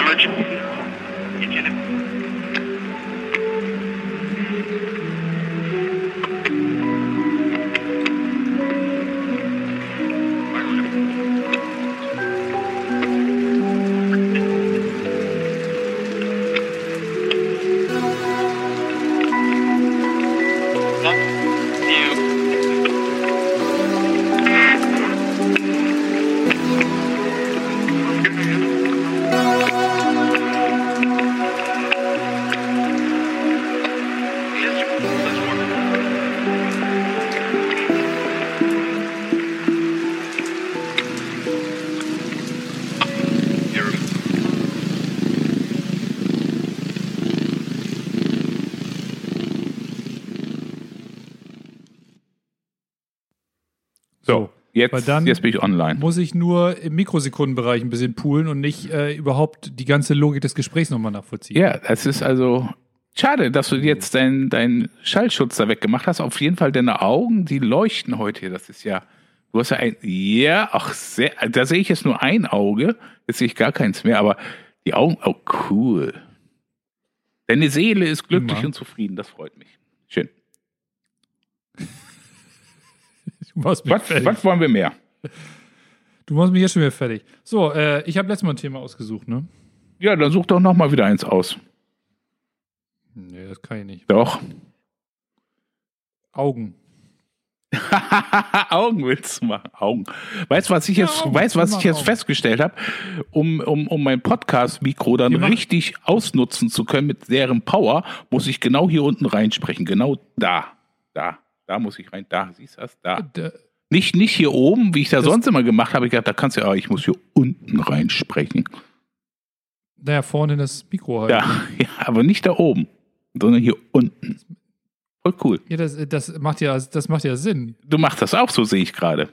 diligent. Jetzt, Weil dann jetzt bin ich online. Muss ich nur im Mikrosekundenbereich ein bisschen poolen und nicht äh, überhaupt die ganze Logik des Gesprächs nochmal nachvollziehen. Ja, das ist also schade, dass du jetzt deinen dein Schallschutz da weggemacht hast. Auf jeden Fall deine Augen, die leuchten heute hier. Das ist ja, du hast ja ein, ja, ach, sehr, da sehe ich jetzt nur ein Auge. Jetzt sehe ich gar keins mehr, aber die Augen, oh, cool. Deine Seele ist glücklich Immer. und zufrieden. Das freut mich. Schön. Was, was wollen wir mehr? Du machst mich jetzt schon wieder fertig. So, äh, ich habe letztes Mal ein Thema ausgesucht, ne? Ja, dann such doch noch mal wieder eins aus. Nee, das kann ich nicht. Doch. Augen. Augen willst du machen? Augen. Weißt du, was ich Ja, jetzt, Augen. weißt, was ich machen jetzt Augen. festgestellt habe? Um, um, um mein Podcast-Mikro dann Wir machen- richtig ausnutzen zu können mit deren Power, muss ich genau hier unten reinsprechen. Genau da. Da. Da muss ich rein. Da. Siehst du das? Da. D Nicht, nicht hier oben, wie ich da Das- sonst immer gemacht habe. Ich gedacht, da kannst du ja, ich muss hier unten reinsprechen. naja, vorne das Mikro halt. Ja, ja, aber nicht da oben, sondern hier unten. Voll cool. Ja, das, das, macht ja, das macht ja Sinn. Du machst das auch so, sehe ich gerade.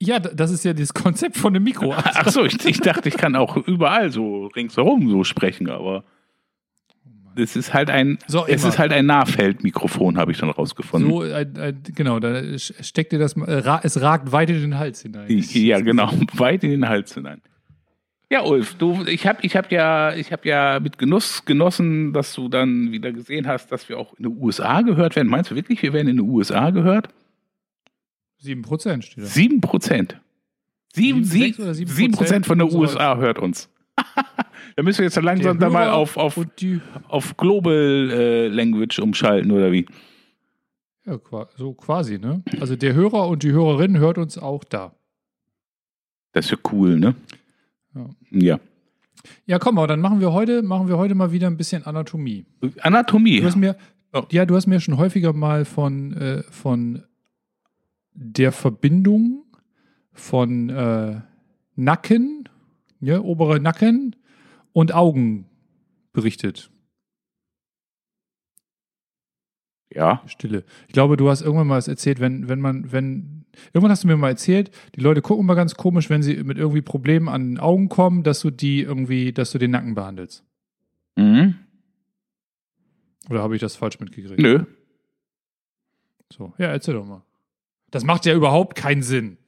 Ja, das ist ja das Konzept von dem Mikro. Ach so, ich, ich dachte, ich kann auch überall so ringsherum so sprechen, aber es ist halt ein, So, es immer. ist halt ein Nahfeldmikrofon, habe ich dann rausgefunden. So, ein, ein, genau, da steckt dir das, äh, ra, es ragt weit in den Hals hinein. ja, genau, weit in den Hals hinein. Ja, Ulf, du, ich habe ich hab ja, ich hab ja mit Genuss genossen, dass du dann wieder gesehen hast, dass wir auch in den USA gehört werden. Meinst du wirklich, wir werden in den USA gehört? Sieben Prozent steht da. Sieben Prozent. Sieben, Sieben, sieben, sechs oder sieben sieben Prozent von der USA hört uns. da müssen wir jetzt langsam da mal auf, auf, auf Global äh, Language umschalten, oder wie? ja, so quasi, ne? Also der Hörer und die Hörerin hört uns auch da. Das ist ja cool, ne? Ja. Ja. Ja, komm, aber dann machen wir heute, machen wir heute mal wieder ein bisschen Anatomie. Anatomie. Du hast mir, Oh. ja, du hast mir schon häufiger mal von, äh, von der Verbindung von äh, Nacken, ja, obere Nacken und Augen berichtet. Ja. Stille. Ich glaube, du hast irgendwann mal erzählt, wenn, wenn man, wenn, irgendwann hast du mir mal erzählt, die Leute gucken mal ganz komisch, wenn sie mit irgendwie Problemen an den Augen kommen, dass du die irgendwie, dass du den Nacken behandelst. Mhm. Oder habe ich das falsch mitgekriegt? Nö. So, ja, erzähl doch mal. Das macht ja überhaupt keinen Sinn.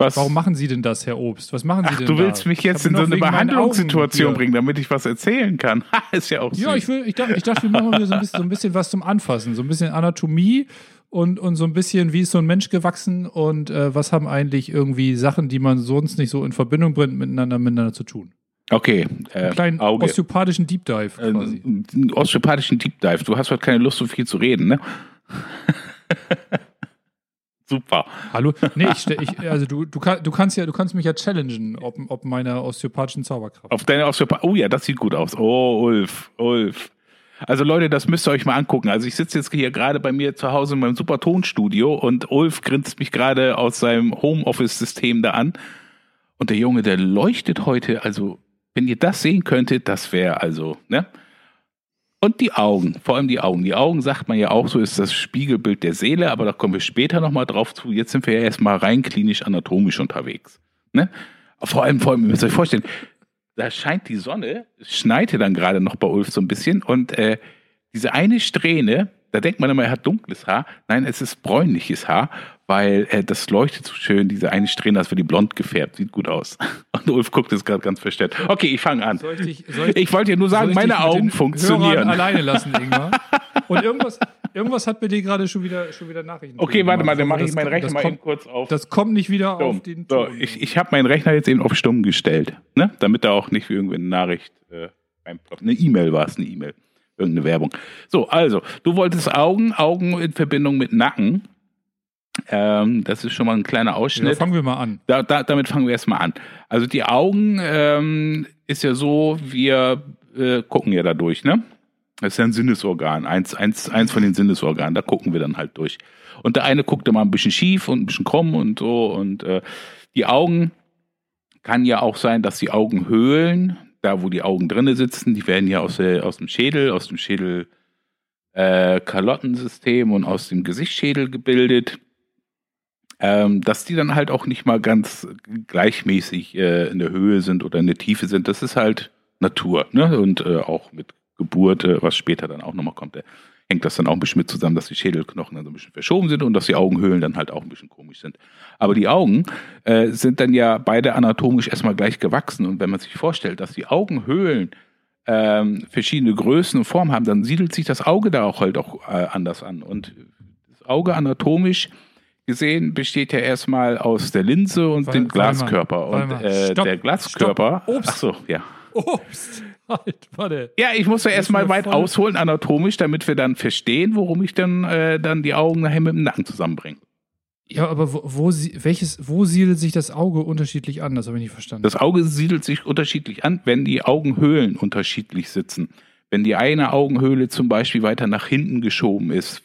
Was? Warum machen Sie denn das, Herr Obst? Was machen Sie Ach, denn du da? willst mich jetzt in so eine Behandlungssituation bringen, damit ich was erzählen kann. Ist ja auch Ja, süß. ich, will, ich, dachte, ich dachte, wir machen hier so ein, bisschen, so ein bisschen was zum Anfassen. So ein bisschen Anatomie und, und so ein bisschen, wie ist so ein Mensch gewachsen und äh, was haben eigentlich irgendwie Sachen, die man sonst nicht so in Verbindung bringt, miteinander, miteinander zu tun. Okay. Äh, Einen kleinen Auge. osteopathischen Deep Dive Äh, quasi. einen osteopathischen Deep Dive. Du hast heute keine Lust, so viel zu reden, ne? Super. Hallo? Nee, ich, ich, also du, du, du kannst ja, du kannst mich ja challengen, ob, ob meiner osteopathischen Zauberkraft. Auf deine Osteopath. Oh ja, das sieht gut aus. Oh, Ulf, Ulf. Also Leute, das müsst ihr euch mal angucken. Also ich sitze jetzt hier gerade bei mir zu Hause in meinem super Tonstudio und Ulf grinst mich gerade aus seinem Homeoffice-System da an. Und der Junge, der leuchtet heute, also wenn ihr das sehen könntet, das wäre also, ne? Und die Augen, vor allem die Augen. Die Augen, sagt man ja auch so, ist das Spiegelbild der Seele, aber da kommen wir später nochmal drauf zu. Jetzt sind wir ja erstmal rein klinisch anatomisch unterwegs. Ne? Vor allem, vor allem, ihr müsst euch vorstellen, da scheint die Sonne, es schneite dann gerade noch bei Ulf so ein bisschen und äh, diese eine Strähne, da denkt man immer, er hat dunkles Haar. Nein, es ist bräunliches Haar, weil äh, das leuchtet so schön, diese eine Strähne, das wird die blond gefärbt, sieht gut aus. Und Ulf guckt jetzt gerade ganz verstört. Okay, ich fange an. Soll ich, dich, soll ich, Ich wollte dir nur sagen, meine Augen funktionieren. Hörern alleine lassen, Ingmar. Und irgendwas, irgendwas hat mir dir gerade schon wieder, schon wieder Nachrichten. Okay, warte mal, dann gemacht. mache ich meinen Rechner mal kommt, eben kurz auf. Das kommt nicht wieder Stumm. auf den So, Ton. ich, ich habe meinen Rechner jetzt eben auf stumm gestellt, ne? damit da auch nicht irgendwie eine Nachricht äh, reinploppt. Eine E-Mail war es, eine E-Mail. Irgendeine Werbung. So, also, du wolltest Augen, Augen in Verbindung mit Nacken. Ähm, das ist schon mal ein kleiner ja, Ausschnitt. fangen wir mal an. Da, da, damit fangen wir erstmal an. Also die Augen ähm, ist ja so, wir äh, gucken ja da durch, ne? Das ist ja ein Sinnesorgan, eins, eins, eins von den Sinnesorganen, da gucken wir dann halt durch. Und der eine guckt immer ein bisschen schief und ein bisschen krumm und so. Und äh, die Augen kann ja auch sein, dass die Augenhöhlen, da wo die Augen drinne sitzen, die werden ja aus, der, aus dem Schädel, aus dem Schädel äh, Kalottensystem und aus dem Gesichtsschädel gebildet ähm, dass die dann halt auch nicht mal ganz gleichmäßig äh, in der Höhe sind oder in der Tiefe sind. Das ist halt Natur. Ne? Und äh, auch mit Geburt, äh, was später dann auch nochmal kommt, äh, hängt das dann auch ein bisschen mit zusammen, dass die Schädelknochen dann so ein bisschen verschoben sind und dass die Augenhöhlen dann halt auch ein bisschen komisch sind. Aber die Augen äh, sind dann ja beide anatomisch erstmal gleich gewachsen. Und wenn man sich vorstellt, dass die Augenhöhlen ähm, verschiedene Größen und Formen haben, dann siedelt sich das Auge da auch halt auch äh, anders an. Und das Auge anatomisch gesehen besteht ja erstmal aus der Linse und Warte- dem Glaskörper. Und äh, Stopp, der Glaskörper. stopp. Obst. Ach so, ja. Obst! Halt, warte. Ja, ich muss ja erstmal weit voll- ausholen anatomisch, damit wir dann verstehen, worum ich dann, äh, dann die Augen nachher mit dem Nacken zusammenbringe. Ja, aber wo, wo, welches, wo siedelt sich das Auge unterschiedlich an? Das habe ich nicht verstanden. Das Auge siedelt sich unterschiedlich an, wenn die Augenhöhlen unterschiedlich sitzen. Wenn die eine Augenhöhle zum Beispiel weiter nach hinten geschoben ist.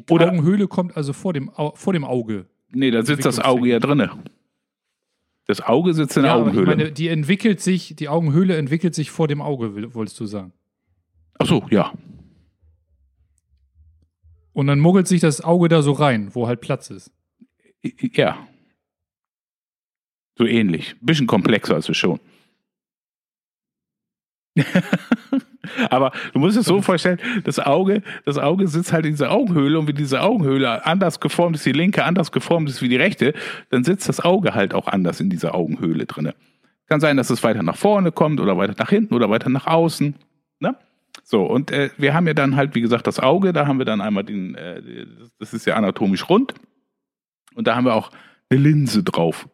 Die oder- Augenhöhle kommt also vor dem, Au- vor dem Auge. Nee, da sitzt das Auge ja drinne. Das Auge sitzt in der Ja, Augenhöhle. ich meine, die entwickelt sich, die Augenhöhle entwickelt sich vor dem Auge, wolltest du sagen. Ach so, ja. Und dann muggelt sich das Auge da so rein, wo halt Platz ist. Ja. So ähnlich. Bisschen komplexer als wir schon. Aber du musst es so vorstellen, das Auge, das Auge sitzt halt in dieser Augenhöhle und wenn diese Augenhöhle anders geformt ist, die linke anders geformt ist wie die rechte, dann sitzt das Auge halt auch anders in dieser Augenhöhle drinne. Kann sein, dass es weiter nach vorne kommt oder weiter nach hinten oder weiter nach außen. Ne? So, und äh, wir haben ja dann halt, wie gesagt, das Auge, da haben wir dann einmal den, äh, das ist ja anatomisch rund. Und da haben wir auch eine Linse drauf.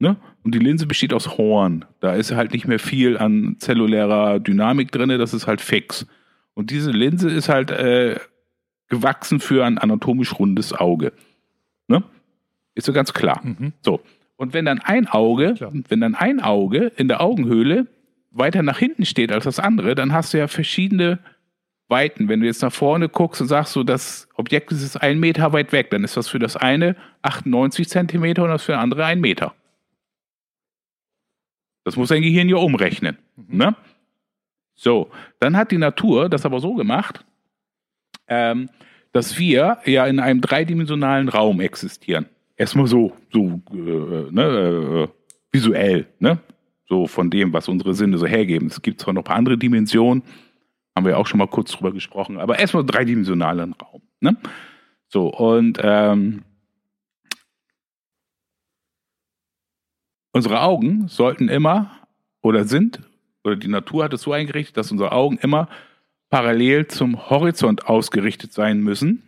Ne? Und die Linse besteht aus Horn. Da ist halt nicht mehr viel an zellulärer Dynamik drin, das ist halt fix. Und diese Linse ist halt äh, gewachsen für ein anatomisch rundes Auge. Ne? Ist so ganz klar. Mhm. So. Und wenn dann ein Auge, Klar. wenn dann ein Auge in der Augenhöhle weiter nach hinten steht als das andere, dann hast du ja verschiedene Weiten. Wenn du jetzt nach vorne guckst und sagst, so das Objekt ist ein Meter weit weg, dann ist das für das eine 98 Zentimeter und das für das andere ein Meter. Das muss dein Gehirn ja umrechnen. Ne? So, dann hat die Natur das aber so gemacht, ähm, dass wir ja in einem dreidimensionalen Raum existieren. Erstmal so, so äh, ne, äh, visuell, ne? So von dem, was unsere Sinne so hergeben. Es gibt zwar noch ein paar andere Dimensionen, haben wir auch schon mal kurz drüber gesprochen, aber erstmal dreidimensionalen Raum. Ne? So, und ähm, unsere Augen sollten immer oder sind, oder die Natur hat es so eingerichtet, dass unsere Augen immer parallel zum Horizont ausgerichtet sein müssen,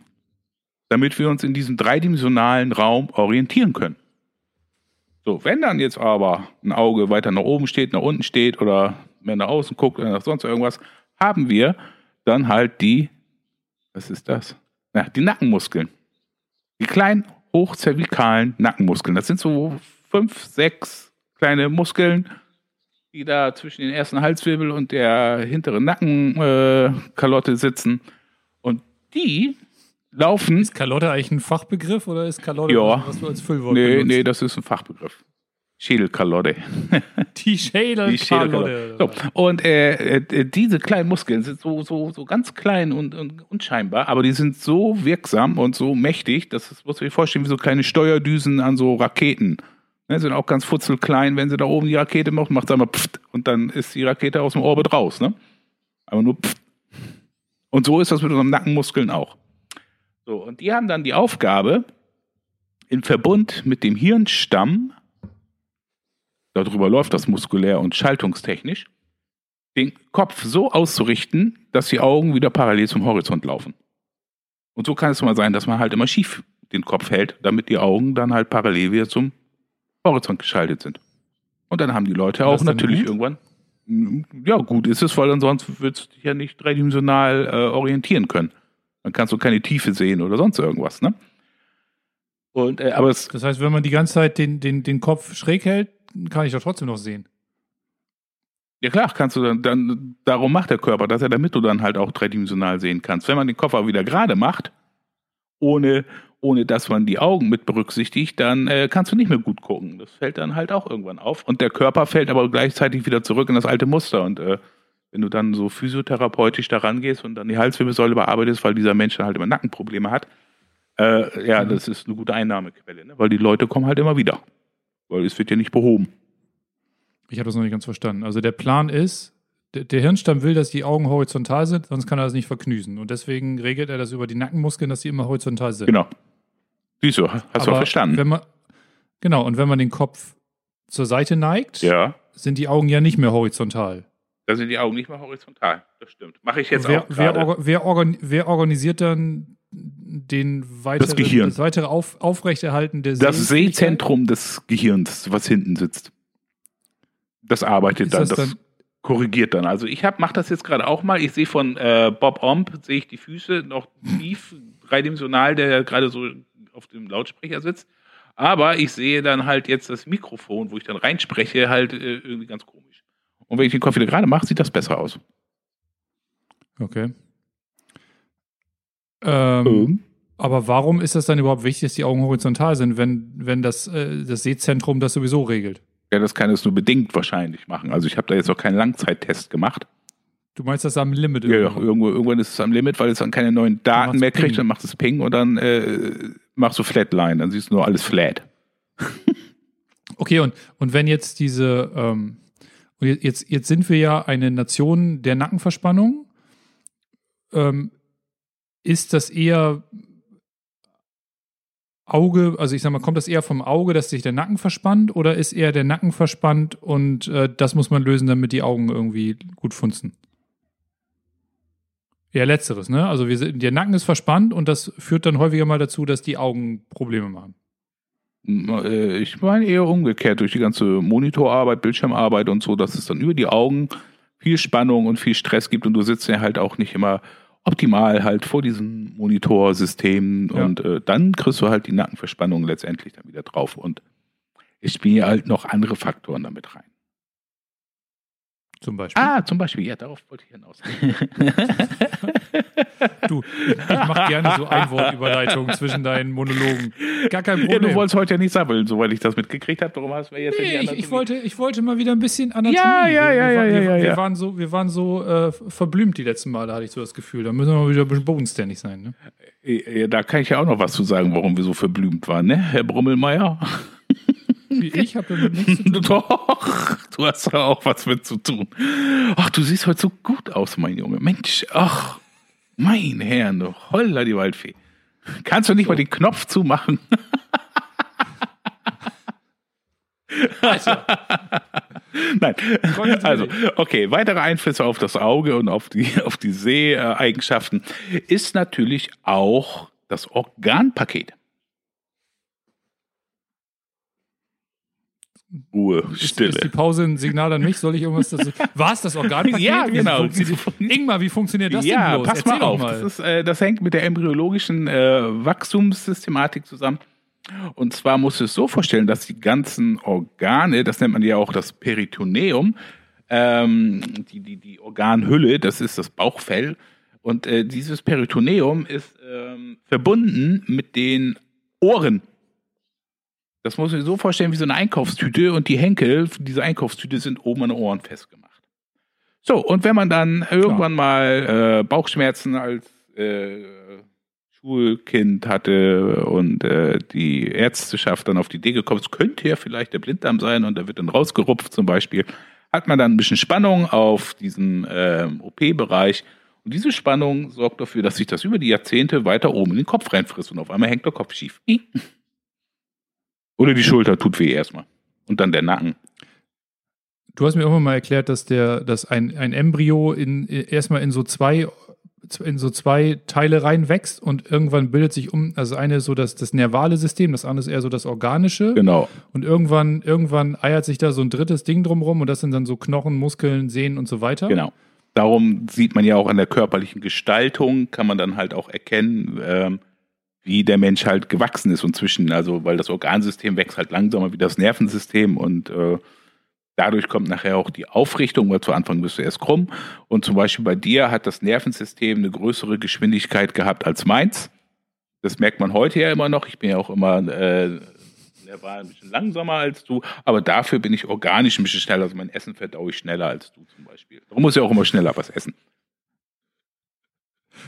damit wir uns in diesem dreidimensionalen Raum orientieren können. So, wenn dann jetzt aber ein Auge weiter nach oben steht, nach unten steht oder mehr nach außen guckt oder nach sonst irgendwas, haben wir dann halt die, was ist das? Ja, die Nackenmuskeln. Die kleinen hochzervikalen Nackenmuskeln. Das sind so fünf, sechs kleine Muskeln, die da zwischen den ersten Halswirbel und der hinteren Nackenkalotte äh, sitzen. Und die laufen. Ist Kalotte eigentlich ein Fachbegriff oder ist Kalotte, Ja. was du als Füllwort Nee, benutzt? nee, das ist ein Fachbegriff. Schädelkalotte. Die Schädel Die Schädelkalotte. So, und äh, äh, diese kleinen Muskeln sind so, so, so ganz klein und, und unscheinbar, aber die sind so wirksam und so mächtig, dass das muss man sich vorstellen wie so kleine Steuerdüsen an so Raketen. Ne, sind auch ganz futzelklein, wenn sie da oben die Rakete macht, macht es einmal pfft und dann ist die Rakete aus dem Orbit raus. Ne? Aber nur pfft. Und so ist das mit unseren Nackenmuskeln auch. So, und die haben dann die Aufgabe, in Verbund mit dem Hirnstamm, darüber läuft das muskulär und schaltungstechnisch, den Kopf so auszurichten, dass die Augen wieder parallel zum Horizont laufen. Und so kann es mal sein, dass man halt immer schief den Kopf hält, damit die Augen dann halt parallel wieder zum Horizont geschaltet sind. Und dann haben die Leute auch natürlich gut? irgendwann. Ja, gut ist es, weil ansonsten würdest du dich ja nicht dreidimensional äh, orientieren können. Dann kannst du keine Tiefe sehen oder sonst irgendwas, ne? Und, äh, aber es, Das heißt, wenn man die ganze Zeit den, den, den Kopf schräg hält, kann ich doch trotzdem noch sehen. ja klar, kannst du dann, dann, darum macht der Körper das ja, damit du dann halt auch dreidimensional sehen kannst. Wenn man den Kopf aber wieder gerade macht, ohne, ohne dass man die Augen mit berücksichtigt, dann äh, kannst du nicht mehr gut gucken. Das fällt dann halt auch irgendwann auf. Und der Körper fällt aber gleichzeitig wieder zurück in das alte Muster. Und äh, wenn du dann so physiotherapeutisch da rangehst und dann die Halswirbelsäule bearbeitest, weil dieser Mensch dann halt immer Nackenprobleme hat, äh, ja, das ist eine gute Einnahmequelle, ne? weil die Leute kommen halt immer wieder. Weil es wird ja nicht behoben. Ich habe das noch nicht ganz verstanden. Also der Plan ist, der, der Hirnstamm will, dass die Augen horizontal sind, sonst kann er das nicht verknüsen. Und deswegen regelt er das über die Nackenmuskeln, dass sie immer horizontal sind. Genau. Du, hast du verstanden. Man, genau, und wenn man den Kopf zur Seite neigt, ja. sind die Augen ja nicht mehr horizontal. Da sind die Augen nicht mehr horizontal. Das stimmt. Mache ich jetzt wer, auch wer, orga- wer, organ, wer organisiert dann den weitere, Gehirn. das weitere Auf, Aufrechterhalten der Das? Sehzentrum des Gehirns, was hinten sitzt. Das arbeitet dann, das das, dann- korrigiert dann. Also ich mache das jetzt gerade auch mal. Ich sehe von äh, Bob Omb, sehe ich die Füße noch tief, dreidimensional, der gerade so auf dem Lautsprecher sitzt. Aber ich sehe dann halt jetzt das Mikrofon, wo ich dann reinspreche, halt äh, irgendwie ganz komisch. Und wenn ich den Kopf wieder gerade mache, sieht das besser aus. Okay. Ähm, Aber warum ist das dann überhaupt wichtig, dass die Augen horizontal sind, wenn, wenn das, äh, das Sehzentrum das sowieso regelt? Ja, das kann es nur bedingt wahrscheinlich machen. Also ich habe da jetzt auch keinen Langzeittest gemacht. Du meinst das am Limit Ja, ja, irgendwo? irgendwann ist es am Limit, weil es dann keine neuen Daten mehr kriegt, Ping. dann macht es Ping und dann äh, machst du Flatline, dann siehst du nur alles flat. Okay, und, und wenn jetzt diese, ähm, jetzt, jetzt sind wir ja eine Nation der Nackenverspannung, ähm, ist das eher Auge, also ich sag mal, kommt das eher vom Auge, dass sich der Nacken verspannt oder ist eher der Nacken verspannt und äh, das muss man lösen, damit die Augen irgendwie gut funzen? Eher letzteres, ne? Also wir, sind- der Nacken ist verspannt und das führt dann häufiger mal dazu, dass die Augen Probleme machen. Äh, Ich meine eher umgekehrt durch die ganze Monitorarbeit, Bildschirmarbeit und so, dass es dann über die Augen viel Spannung und viel Stress gibt und du sitzt ja halt auch nicht immer optimal halt vor diesem Monitorsystem Ja. und äh, dann kriegst du halt die Nackenverspannung letztendlich dann wieder drauf und es spielen halt noch andere Faktoren damit rein. Zum Beispiel. Ah, zum Beispiel, ja, darauf wollte ich hinaus. Du, ich mache gerne so Einwortüberleitungen zwischen deinen Monologen. Gar kein Ja, Problem. du wolltest heute ja nicht sabbeln, soweit ich das mitgekriegt habe. Warum hast du mir jetzt nee, ich, ich, wollte, ich wollte mal wieder ein bisschen Anatomie. Ja, ja, wir, ja, wir, ja, wir, ja, wir, ja. waren so, wir waren so äh, verblümt die letzten Male, hatte ich so das Gefühl. Da müssen wir mal wieder ein bisschen bodenständig sein. Ne? Ja, Da kann ich ja auch noch was zu sagen, warum wir so verblümt waren, ne, Herr Brummelmeier? Ich habe damit nichts zu tun. Doch, du hast da auch was mit zu tun. Ach, du siehst heute so gut aus, mein Junge. Mensch, ach, mein Herr, du holla die Waldfee. Kannst du nicht mal den Knopf zumachen? Nein. Konzentrier Also, okay, weitere Einflüsse auf das Auge und auf die, auf die Seheigenschaften ist natürlich auch das Organpaket. Ruhe, Stille. ist die Pause ein Signal an mich? Soll ich irgendwas dazu? War es das Organpaket? Ja, genau. Ingmar, wie funktioniert das ja, denn bloß? pass Erzähl mal auf. Das, ist, äh, das hängt mit der embryologischen äh, Wachstumssystematik zusammen. Und zwar musst du es so vorstellen, dass die ganzen Organe, das nennt man ja auch das Peritoneum, ähm, die, die, die Organhülle, das ist das Bauchfell. Und äh, dieses Peritoneum ist ähm, verbunden mit den Ohren. Das muss man sich so vorstellen wie so eine Einkaufstüte und die Henkel dieser Einkaufstüte sind oben an den Ohren festgemacht. So, und wenn man dann irgendwann mal äh, Bauchschmerzen als äh, Schulkind hatte und äh, die Ärzteschaft dann auf die Idee gekommen ist, könnte ja vielleicht der Blinddarm sein und da wird dann rausgerupft zum Beispiel, hat man dann ein bisschen Spannung auf diesen ähm, OP-Bereich Und diese Spannung sorgt dafür, dass sich das über die Jahrzehnte weiter oben in den Kopf reinfrisst und auf einmal hängt der Kopf schief. Oder die Schulter tut weh erstmal. Und dann der Nacken. Du hast mir irgendwann mal erklärt, dass der, dass ein, ein Embryo in, erstmal in so zwei in so zwei Teile reinwächst und irgendwann bildet sich um, also eine ist so das, das nervale System, das andere ist eher so das organische. Genau. Und irgendwann, irgendwann eiert sich da so ein drittes Ding drumrum und das sind dann so Knochen, Muskeln, Sehnen und so weiter. Genau. Darum sieht man ja auch an der körperlichen Gestaltung, kann man dann halt auch erkennen, ähm, wie der Mensch halt gewachsen ist und zwischen, also weil das Organsystem wächst halt langsamer wie das Nervensystem und äh, Dadurch kommt nachher auch die Aufrichtung, weil zu Anfang bist du erst krumm. Und zum Beispiel bei dir hat das Nervensystem eine größere Geschwindigkeit gehabt als meins. Das merkt man heute ja immer noch. Ich bin ja auch immer, äh, der war ein bisschen langsamer als du, aber dafür bin ich organisch ein bisschen schneller. Also mein Essen verdaue ich schneller als du zum Beispiel. Darum muss ich auch immer schneller was essen.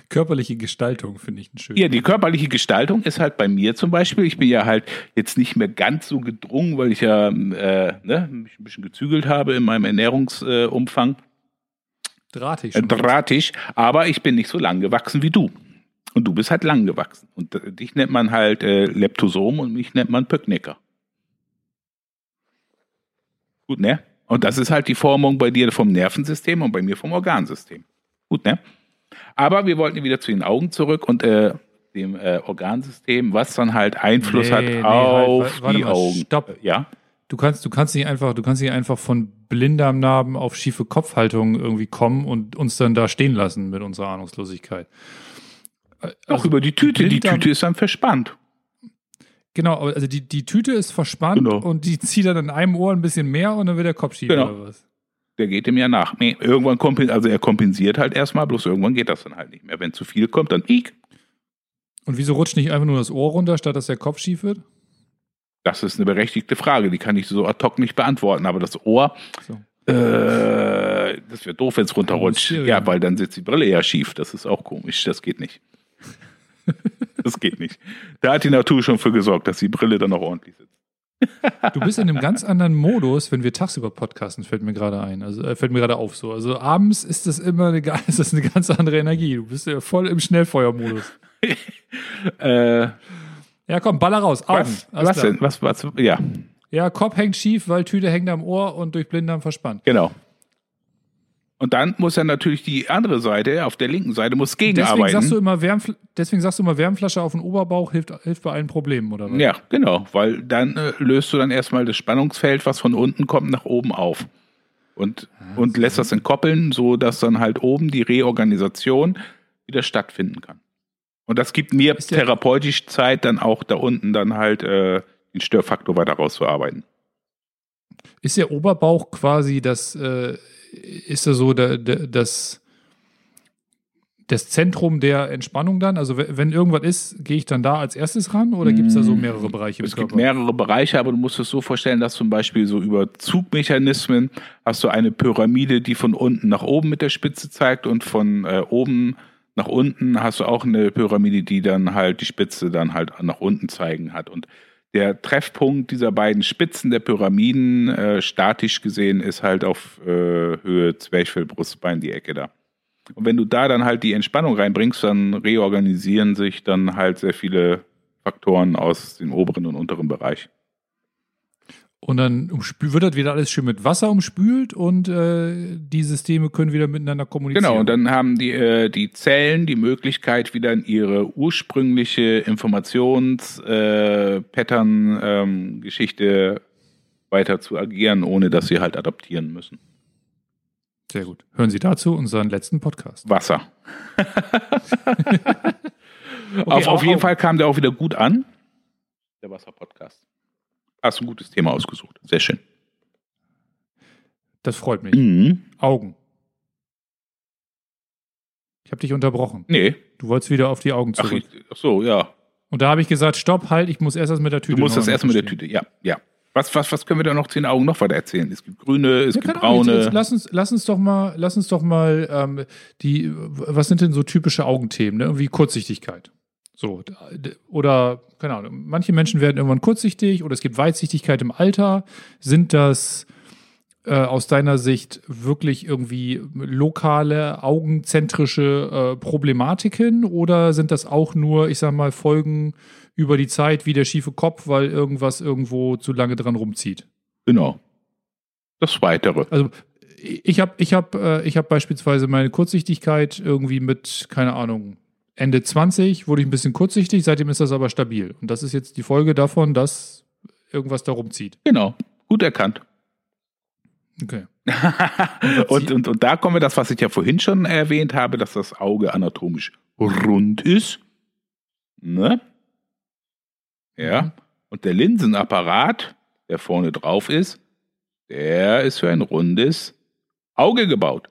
Körperliche Gestaltung finde ich ein schön. Ja, die körperliche Gestaltung ist halt bei mir zum Beispiel. Ich bin ja halt jetzt nicht mehr ganz so gedrungen, weil ich ja äh, ne, mich ein bisschen gezügelt habe in meinem Ernährungsumfang. Äh, drahtig. Äh, drahtig, aber ich bin nicht so lang gewachsen wie du. Und du bist halt lang gewachsen. Und äh, dich nennt man halt äh, Leptosom und mich nennt man Pöcknecker. Gut, ne? Und das ist halt die Formung bei dir vom Nervensystem und bei mir vom Organsystem. Gut, ne? Aber wir wollten wieder zu den Augen zurück und äh, dem äh, Organsystem, was dann halt Einfluss nee, hat nee, auf halt, die mal, Augen. Stopp. Äh, ja. Du kannst, du kannst nicht einfach, du kannst nicht einfach von Blinddarmnarben auf schiefe Kopfhaltung irgendwie kommen und uns dann da stehen lassen mit unserer Ahnungslosigkeit. Also, Auch über die Tüte. Die Tüte ist dann verspannt. Genau, also die, die Tüte ist verspannt genau. und die zieht dann in einem Ohr ein bisschen mehr und dann wird der Kopf schief genau. oder was? Der geht ihm ja nach. Nee, irgendwann kompensiert, also er kompensiert halt erstmal, bloß irgendwann geht das dann halt nicht mehr. Wenn zu viel kommt, dann ik. Und wieso rutscht nicht einfach nur das Ohr runter, statt dass der Kopf schief wird? Das ist eine berechtigte Frage, die kann ich so ad hoc nicht beantworten. Aber das Ohr, so. äh, das wäre doof, wenn es runterrutscht. Ja, weil dann sitzt die Brille ja schief. Das ist auch komisch. Das geht nicht. das geht nicht. Da hat die Natur schon für gesorgt, dass die Brille dann auch ordentlich sitzt. Du bist in einem ganz anderen Modus, wenn wir tagsüber podcasten, fällt mir gerade ein. Also äh, fällt mir gerade auf so. Also abends ist das immer eine, ist das eine ganz andere Energie. Du bist ja voll im Schnellfeuermodus. äh, ja, komm, baller raus. Augen. Was, was denn? Was, was, ja. Ja, Kopf hängt schief, weil Tüte hängt am Ohr und durch Blinddarm verspannt. Genau. Und dann muss ja natürlich die andere Seite, auf der linken Seite, muss gegenarbeiten. Deswegen sagst du immer, Wärmfl deswegen sagst du immer Wärmflasche auf den Oberbauch hilft, hilft bei allen Problemen, oder was? Ja, genau, weil dann äh, löst du dann erstmal das Spannungsfeld, was von unten kommt, nach oben auf. Und, ah, und lässt das entkoppeln, so dass dann halt oben die Reorganisation wieder stattfinden kann. Und das gibt mir therapeutisch Zeit, dann auch da unten dann halt äh, den Störfaktor weiter rauszuarbeiten. Ist der Oberbauch quasi das äh, ist da so der, der, das, das Zentrum der Entspannung dann? Also wenn irgendwas ist, gehe ich dann da als erstes ran oder gibt es da so mm, mehrere Bereiche Es gibt mehrere Bereiche, aber du musst es so vorstellen, dass zum Beispiel so über Zugmechanismen hast du eine Pyramide, die von unten nach oben mit der Spitze zeigt und von äh, oben nach unten hast du auch eine Pyramide, die dann halt die Spitze dann halt nach unten zeigen hat. Und der Treffpunkt dieser beiden Spitzen der Pyramiden, äh, statisch gesehen, ist halt auf äh, Höhe Zwerchfell, Brustbein, die Ecke da. Und wenn du da dann halt die Entspannung reinbringst, dann reorganisieren sich dann halt sehr viele Faktoren aus dem oberen und unteren Bereich. Und dann wird das wieder alles schön mit Wasser umspült und äh, die Systeme können wieder miteinander kommunizieren. Genau, und dann haben die, äh, die Zellen die Möglichkeit, wieder in ihre ursprüngliche Informations-Pattern-Geschichte äh, ähm, weiter zu agieren, ohne dass sie halt adaptieren müssen. Sehr gut. Hören Sie dazu unseren letzten Podcast. Wasser. okay, auf, auf jeden Fall kam der auch wieder gut an. Der Wasser-Podcast. Hast ein gutes Thema ausgesucht. Sehr schön. Das freut mich. Mhm. Augen. Ich habe dich unterbrochen. Nee. Du wolltest wieder auf die Augen zurück. Ach, ich, ach so, ja. Und da habe ich gesagt, stopp, halt, ich muss erst das mit der Tüte. Du musst das erst mit der Tüte, ja, ja. Was, was, was können wir da noch zu den Augen noch weiter erzählen? Es gibt grüne, es ja, gibt braune. Jetzt, jetzt, lass, uns, lass uns doch mal, lass uns doch mal ähm, die, was sind denn so typische Augenthemen? Ne? Irgendwie Kurzsichtigkeit. So, oder, keine Ahnung, manche Menschen werden irgendwann kurzsichtig oder es gibt Weitsichtigkeit im Alter. Sind das äh, aus deiner Sicht wirklich irgendwie lokale, augenzentrische äh, Problematiken oder sind das auch nur, ich sag mal, Folgen über die Zeit wie der schiefe Kopf, weil irgendwas irgendwo zu lange dran rumzieht? Genau. Das Weitere. Also ich habe ich hab, äh, ich hab beispielsweise meine Kurzsichtigkeit irgendwie mit, keine Ahnung, Ende 20 wurde ich ein bisschen kurzsichtig, seitdem ist das aber stabil. Und das ist jetzt die Folge davon, dass irgendwas da rumzieht. Genau. Gut erkannt. Okay. und, und, und da kommen wir das, was ich ja vorhin schon erwähnt habe, dass das Auge anatomisch rund ist. Ne? Ja. Mhm. Und der Linsenapparat, der vorne drauf ist, der ist für ein rundes Auge gebaut.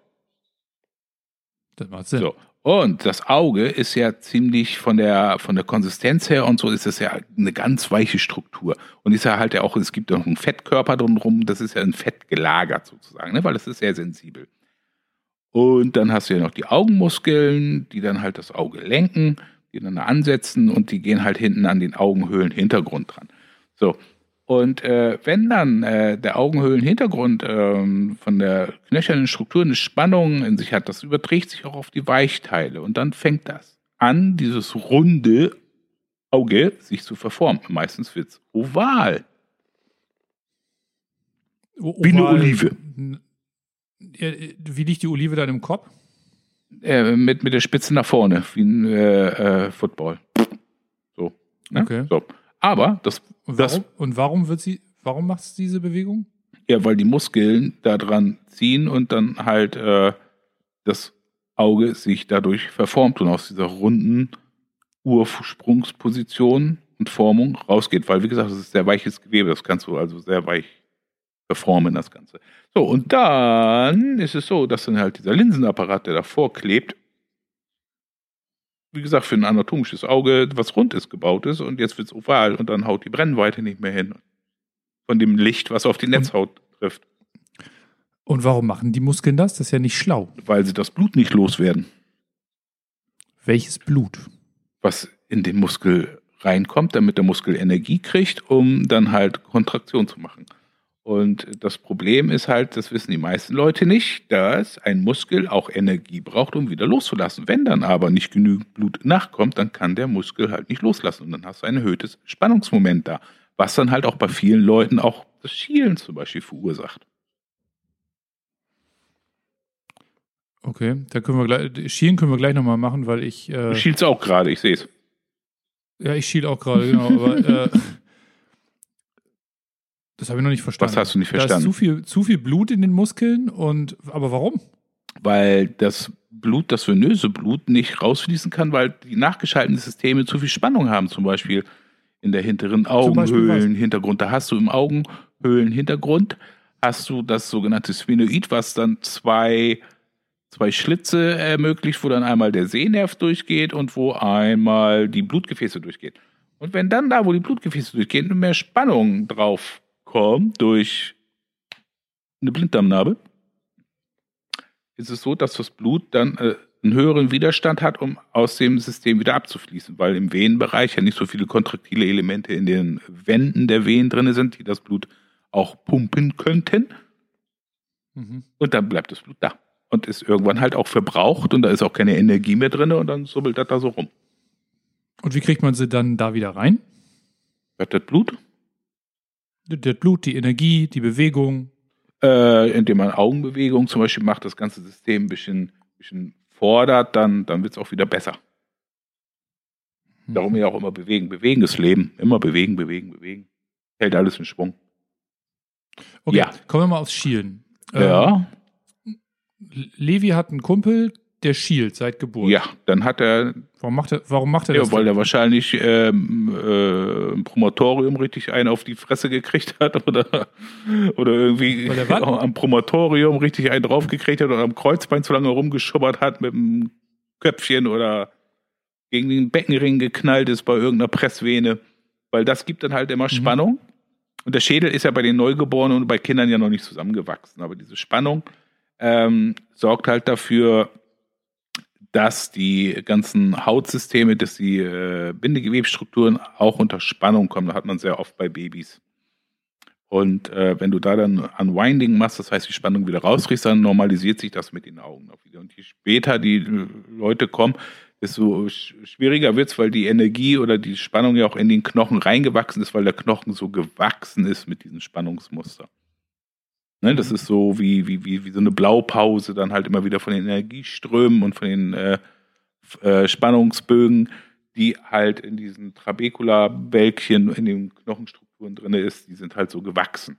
Das macht Sinn. So. Und das Auge ist ja ziemlich von der, von der Konsistenz her und so ist es ja eine ganz weiche Struktur. Und ist ja halt ja auch, es gibt ja noch einen Fettkörper drumherum, das ist ja ein Fett gelagert sozusagen, ne? weil das ist sehr sensibel. Und dann hast du ja noch die Augenmuskeln, die dann halt das Auge lenken, die dann ansetzen und die gehen halt hinten an den Augenhöhlenhintergrund dran. So. Und äh, wenn dann äh, der Augenhöhlenhintergrund ähm, von der knöchernen Struktur eine Spannung in sich hat, das überträgt sich auch auf die Weichteile. Und dann fängt das an, dieses runde Auge sich zu verformen. Meistens wird es oval. Wie eine Olive. Ja, Wie liegt die Olive dann im Kopf? Äh, mit, mit der Spitze nach vorne, wie ein äh, äh, Football. So. Ne? Okay. so. Aber das, Und das warum, und warum wird sie, warum macht es diese Bewegung? Ja, weil die Muskeln da dran ziehen und dann halt äh, das Auge sich dadurch verformt und aus dieser runden Ursprungsposition und Formung rausgeht. Weil, wie gesagt, das ist sehr weiches Gewebe, das kannst du also sehr weich verformen, das Ganze. So, und dann ist es so, dass dann halt dieser Linsenapparat, der davor klebt, wie gesagt, für ein anatomisches Auge, was rund ist, gebaut ist und jetzt wird es oval und dann haut die Brennweite nicht mehr hin. Von dem Licht, was auf die Netzhaut trifft. Und warum machen die Muskeln das? Das ist ja nicht schlau. weil sie das Blut nicht loswerden, Welches Blut? was in den Muskel reinkommt, damit der Muskel Energie kriegt, um dann halt Kontraktion zu machen. Und das Problem ist halt, das wissen die meisten Leute nicht, dass ein Muskel auch Energie braucht, um wieder loszulassen. Wenn dann aber nicht genügend Blut nachkommt, dann kann der Muskel halt nicht loslassen und dann hast du ein erhöhtes Spannungsmoment da, was dann halt auch bei vielen Leuten auch das Schielen zum Beispiel verursacht. Okay, da können wir gleich, Schielen können wir gleich nochmal machen, weil ich, Du äh, schielst auch gerade, ich sehe es. ja, ich schiel auch gerade, genau, aber äh, das habe ich noch nicht verstanden. Was hast du nicht Da ist verstanden? zu viel, zu viel Blut in den Muskeln und, aber warum? weil das Blut, das venöse Blut, nicht rausfließen kann, weil die nachgeschalteten Systeme zu viel Spannung haben, zum Beispiel in der hinteren? Augenhöhlenhintergrund. Da hast du im Augenhöhlenhintergrund hast du das sogenannte Sphenoid, was dann zwei, zwei Schlitze ermöglicht, wo dann einmal der Sehnerv durchgeht und wo einmal die Blutgefäße durchgeht. Und wenn dann da, wo die Blutgefäße durchgehen, mehr Spannung drauf kommt durch eine Blinddarmnarbe, ist es so, dass das Blut dann äh, einen höheren Widerstand hat, um aus dem System wieder abzufließen, weil im Venenbereich ja nicht so viele kontraktile Elemente in den Wänden der Venen drin sind, die das Blut auch pumpen könnten. Mhm. Und dann bleibt das Blut da und ist irgendwann halt auch verbraucht und da ist auch keine Energie mehr drin und dann subbelt das da so rum. Und wie kriegt man sie dann da wieder rein? Das Blut? Das Blut, die Energie, die Bewegung. Äh, indem man Augenbewegung zum Beispiel macht, das ganze System ein bisschen, bisschen fordert, dann, dann wird es auch wieder besser. Darum ja auch immer bewegen. Bewegen ist Leben. Immer bewegen, bewegen, bewegen. Hält alles in Schwung. Okay, Ja. kommen wir mal aufs Schielen. Ja. Ähm, Levi hat einen Kumpel, der schielt seit Geburt. Ja, dann hat er, Warum macht er, warum macht er ja, das? weil er wahrscheinlich ähm, äh, im Promotorium richtig einen auf die Fresse gekriegt hat oder, oder irgendwie am Promotorium richtig einen draufgekriegt hat oder am Kreuzbein zu lange rumgeschubbert hat mit dem Köpfchen oder gegen den Beckenring geknallt ist bei irgendeiner Pressvene. Weil das gibt dann halt immer Spannung. Und der Schädel ist ja bei den Neugeborenen und bei Kindern ja noch nicht zusammengewachsen. Aber diese Spannung ähm, sorgt halt dafür, dass die ganzen Hautsysteme, dass die äh, Bindegewebsstrukturen auch unter Spannung kommen. Das hat man sehr oft bei Babys. Und äh, wenn du da dann Unwinding machst, das heißt die Spannung wieder rauskriegst, dann normalisiert sich das mit den Augen auch wieder. Und je später die äh, Leute kommen, desto schwieriger wird es, weil die Energie oder die Spannung ja auch in den Knochen reingewachsen ist, weil der Knochen so gewachsen ist mit diesem Spannungsmuster. Ne, das ist so wie, wie, wie, wie so eine Blaupause, dann halt immer wieder von den Energieströmen und von den äh, äh, Spannungsbögen, die halt in diesen Trabecula-Bälkchen in den Knochenstrukturen drin ist, die sind halt so gewachsen.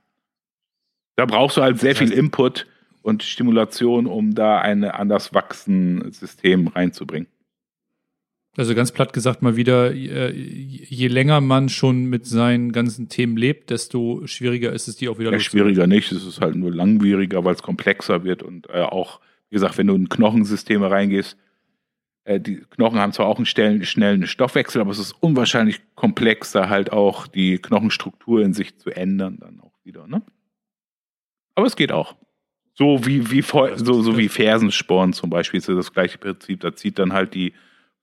Da brauchst du halt sehr viel Input und Stimulation, um da ein anders wachsen System reinzubringen. Also ganz platt gesagt mal wieder, äh, je länger man schon mit seinen ganzen Themen lebt, desto schwieriger ist es, die auch wieder ja, Schwieriger nicht, es ist halt nur langwieriger, weil es komplexer wird und äh, auch, wie gesagt, wenn du in Knochensysteme reingehst, äh, die Knochen haben zwar auch einen schnellen, schnellen Stoffwechsel, aber es ist unwahrscheinlich komplexer, halt auch die Knochenstruktur in sich zu ändern, dann auch wieder. Ne? Aber es geht auch. So wie, wie, so, so wie Fersensporn zum Beispiel ist ja das gleiche Prinzip. Da zieht dann halt die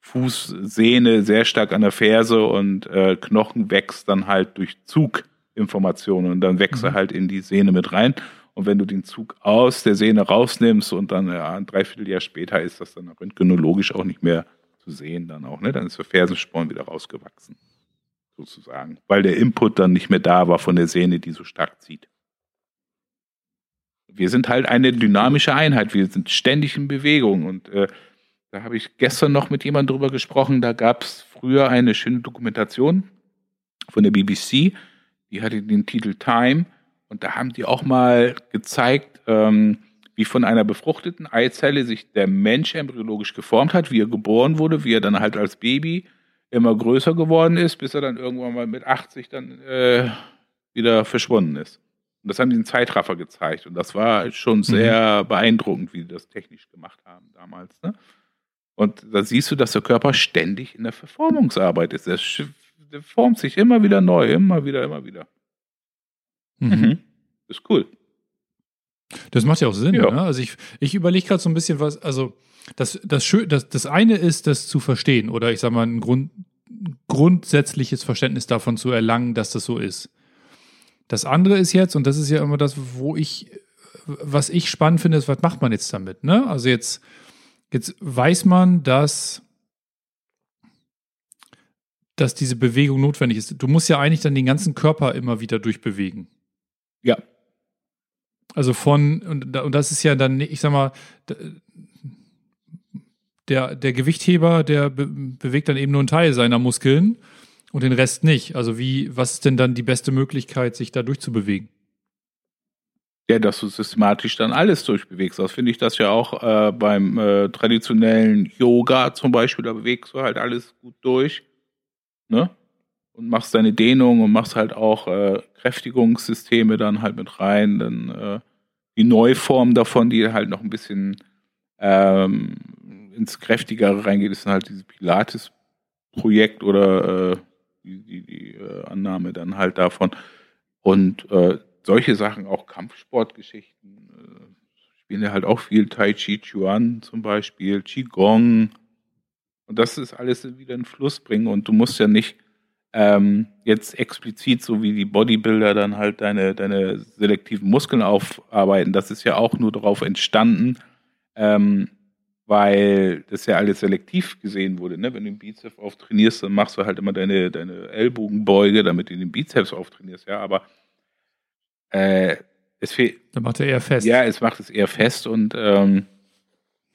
Fußsehne sehr stark an der Ferse und äh, Knochen wächst dann halt durch Zuginformationen und dann wächst mhm. er halt in die Sehne mit rein. Und wenn du den Zug aus der Sehne rausnimmst und dann ja, ein Dreivierteljahr später ist das dann röntgenologisch auch nicht mehr zu sehen, dann auch, ne? Dann ist der Fersensporn wieder rausgewachsen. Sozusagen. Weil der Input dann nicht mehr da war von der Sehne, die so stark zieht. Wir sind halt eine dynamische Einheit. Wir sind ständig in Bewegung und äh, da habe ich gestern noch mit jemandem drüber gesprochen. Da gab es früher eine schöne Dokumentation von der BBC. Die hatte den Titel Time. Und da haben die auch mal gezeigt, ähm, wie von einer befruchteten Eizelle sich der Mensch embryologisch geformt hat, wie er geboren wurde, wie er dann halt als Baby immer größer geworden ist, bis er dann irgendwann mal mit 80 dann äh, wieder verschwunden ist. Und das haben die in Zeitraffer gezeigt. Und das war schon mhm. sehr mhm. beeindruckend, wie die das technisch gemacht haben damals. Ne? Und da siehst du, dass der Körper ständig in der Verformungsarbeit ist. Er formt sich immer wieder neu, immer wieder, immer wieder. Mhm. Mhm. Ist cool. Das macht ja auch Sinn. Ja. Ne? Also ich, ich überlege gerade so ein bisschen was, also das, das, das, das eine ist, das zu verstehen oder ich sage mal ein Grund, grundsätzliches Verständnis davon zu erlangen, dass das so ist. Das andere ist jetzt, und das ist ja immer das, wo ich, was ich spannend finde, ist, was macht man jetzt damit? Ne? Also jetzt Jetzt weiß man, dass, dass diese Bewegung notwendig ist. Du musst ja eigentlich dann den ganzen Körper immer wieder durchbewegen. Ja. Also von, und, und das ist ja dann, ich sag mal, der, der Gewichtheber, der be bewegt dann eben nur einen Teil seiner Muskeln und den Rest nicht. Also wie, was ist denn dann die beste Möglichkeit, sich da durchzubewegen? Ja, dass du systematisch dann alles durchbewegst. Das finde ich das ja auch äh, beim äh, traditionellen Yoga zum Beispiel. Da bewegst du halt alles gut durch. Ne? Und machst deine Dehnung und machst halt auch äh, Kräftigungssysteme dann halt mit rein. Dann äh, die Neuform davon, die halt noch ein bisschen ähm, ins Kräftigere reingeht, ist dann halt dieses Pilates-Projekt oder äh, die, die, die äh, Annahme dann halt davon. Und äh, solche Sachen, auch Kampfsportgeschichten, äh, spielen ja halt auch viel Tai Chi Chuan zum Beispiel, Qigong. Und das ist alles wieder in Fluss bringen und du musst ja nicht ähm, jetzt explizit, so wie die Bodybuilder, dann halt deine, deine selektiven Muskeln aufarbeiten. Das ist ja auch nur darauf entstanden, ähm, weil das ja alles selektiv gesehen wurde. Ne? Wenn du den Bizeps auftrainierst, dann machst du halt immer deine, deine Ellbogenbeuge, damit du den Bizeps auftrainierst. Ja, aber äh, es fehlt. Dann macht er eher fest. Ja, es macht es eher fest und ähm,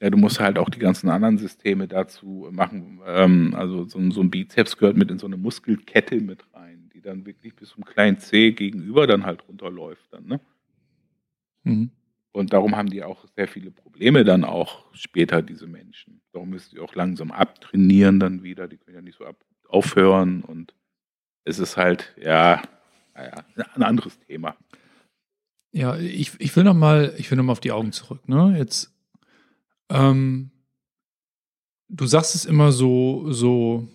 ja, du musst halt auch die ganzen anderen Systeme dazu machen. Ähm, also so, so, ein Bizeps gehört mit in so eine Muskelkette mit rein, die dann wirklich bis zum kleinen C gegenüber dann halt runterläuft dann, ne? Mhm. Und darum haben die auch sehr viele Probleme dann auch später, diese Menschen. Darum müssen sie auch langsam abtrainieren dann wieder. Die können ja nicht so ab aufhören und es ist halt, ja, naja, ein anderes Thema. Ja, ich, ich will noch mal, ich will noch mal auf die Augen zurück. Ne? Jetzt, ähm, du sagst es immer so, so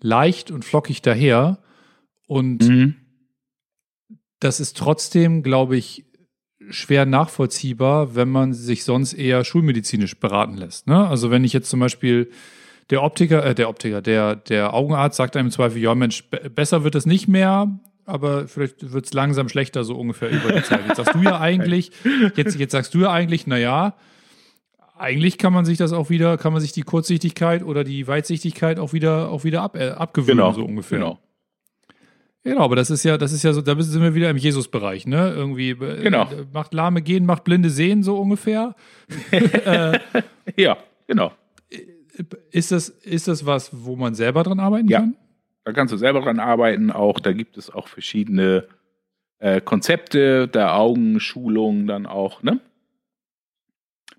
leicht und flockig daher und mhm. das ist trotzdem, glaube ich, schwer nachvollziehbar, wenn man sich sonst eher schulmedizinisch beraten lässt. Ne? Also wenn ich jetzt zum Beispiel der Optiker, äh, der Optiker, der, der Augenarzt sagt einem im Zweifel, ja Mensch, besser wird es nicht mehr, aber vielleicht wird es langsam schlechter, so ungefähr über die Zeit. Jetzt sagst du ja eigentlich, jetzt, jetzt sagst du ja eigentlich, naja, eigentlich kann man sich das auch wieder, kann man sich die Kurzsichtigkeit oder die Weitsichtigkeit auch wieder, auch wieder ab, äh, abgewöhnen, Genau, so ungefähr. genau. Genau, aber das ist ja, das ist ja so, da sind wir wieder im Jesus-Bereich, ne? Irgendwie äh, Genau. macht Lahme gehen, macht Blinde sehen, so ungefähr. äh, Ja, genau. ist, das, ist das was, wo man selber dran arbeiten Ja. kann? Da kannst du selber dran arbeiten. Auch da gibt es auch verschiedene äh, Konzepte der Augenschulung dann auch. Ne?